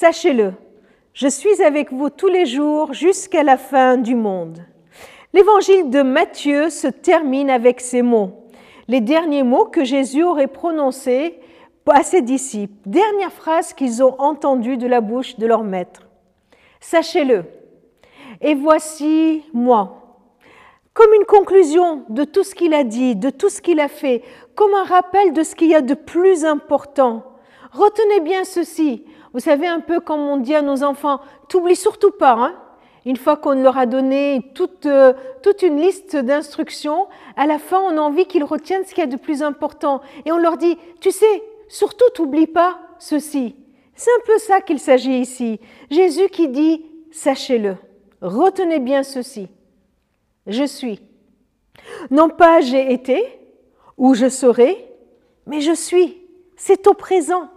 Sachez-le, je suis avec vous tous les jours jusqu'à la fin du monde. L'évangile de Matthieu se termine avec ces mots, les derniers mots que Jésus aurait prononcés à ses disciples, dernière phrase qu'ils ont entendue de la bouche de leur maître. Sachez-le, et voici moi, comme une conclusion de tout ce qu'il a dit, de tout ce qu'il a fait, comme un rappel de ce qu'il y a de plus important. Retenez bien ceci. Vous savez un peu comme on dit à nos enfants, t'oublie surtout pas. Hein une fois qu'on leur a donné toute, euh, toute une liste d'instructions, à la fin, on a envie qu'ils retiennent ce qu'il y a de plus important. Et on leur dit, tu sais, surtout t'oublie pas ceci. C'est un peu ça qu'il s'agit ici. Jésus qui dit, sachez-le, retenez bien ceci. Je suis. Non pas j'ai été ou je serai, mais je suis. C'est au présent.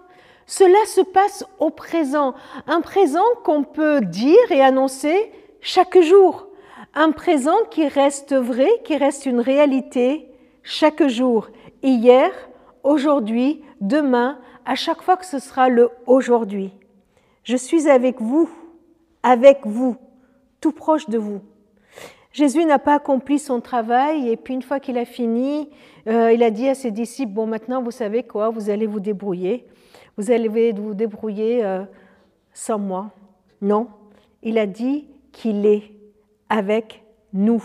Cela se passe au présent, un présent qu'on peut dire et annoncer chaque jour, un présent qui reste vrai, qui reste une réalité chaque jour, hier, aujourd'hui, demain, à chaque fois que ce sera le aujourd'hui. Je suis avec vous, avec vous, tout proche de vous. Jésus n'a pas accompli son travail et puis une fois qu'il a fini, euh, il a dit à ses disciples, bon maintenant vous savez quoi, vous allez vous débrouiller. Vous allez vous débrouiller euh, sans moi. Non, il a dit qu'il est avec nous.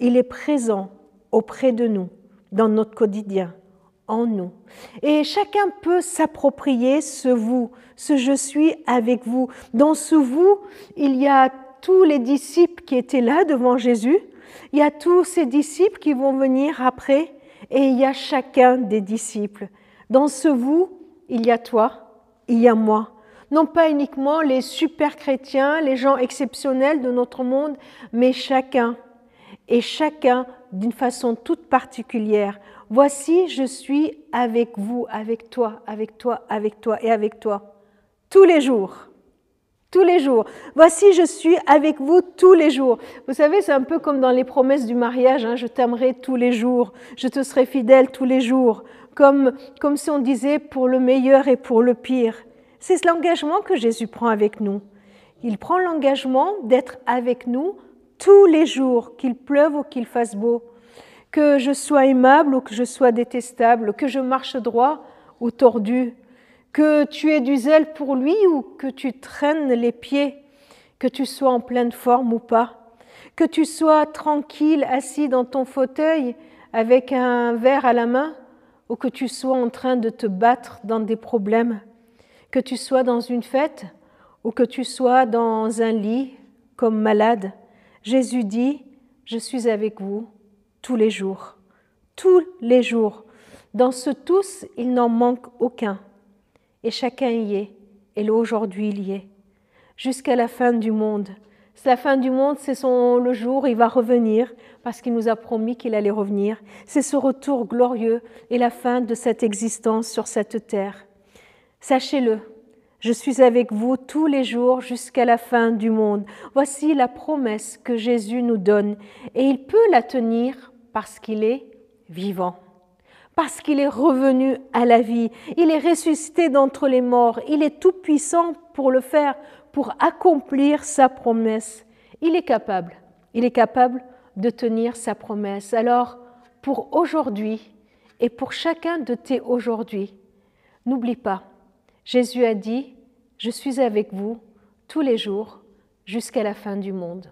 Il est présent auprès de nous, dans notre quotidien, en nous. Et chacun peut s'approprier ce vous, ce je suis avec vous. Dans ce vous, il y a tous les disciples qui étaient là devant Jésus, il y a tous ces disciples qui vont venir après, et il y a chacun des disciples. Dans ce vous, il y a toi, il y a moi. Non pas uniquement les super chrétiens, les gens exceptionnels de notre monde, mais chacun, et chacun d'une façon toute particulière. Voici, je suis avec vous, avec toi, avec toi, avec toi et avec toi, tous les jours. Tous les jours. Voici, je suis avec vous tous les jours. Vous savez, c'est un peu comme dans les promesses du mariage. Hein, je t'aimerai tous les jours. Je te serai fidèle tous les jours comme, comme si on disait pour le meilleur et pour le pire. C'est l'engagement que Jésus prend avec nous. Il prend l'engagement d'être avec nous tous les jours, qu'il pleuve ou qu'il fasse beau, que je sois aimable ou que je sois détestable, que je marche droit ou tordu, que tu aies du zèle pour lui ou que tu traînes les pieds, que tu sois en pleine forme ou pas, que tu sois tranquille assis dans ton fauteuil avec un verre à la main ou que tu sois en train de te battre dans des problèmes, que tu sois dans une fête ou que tu sois dans un lit comme malade, Jésus dit, je suis avec vous tous les jours, tous les jours. Dans ce tous, il n'en manque aucun. Et chacun y est, et l'aujourd'hui il y est, jusqu'à la fin du monde. La fin du monde, c'est le jour, il va revenir parce qu'il nous a promis qu'il allait revenir. C'est ce retour glorieux et la fin de cette existence sur cette terre. Sachez-le, je suis avec vous tous les jours jusqu'à la fin du monde. Voici la promesse que Jésus nous donne et il peut la tenir parce qu'il est vivant, parce qu'il est revenu à la vie, il est ressuscité d'entre les morts, il est tout puissant pour le faire, pour accomplir sa promesse. Il est capable, il est capable de tenir sa promesse. Alors, pour aujourd'hui et pour chacun de tes aujourd'hui, n'oublie pas, Jésus a dit, je suis avec vous tous les jours jusqu'à la fin du monde.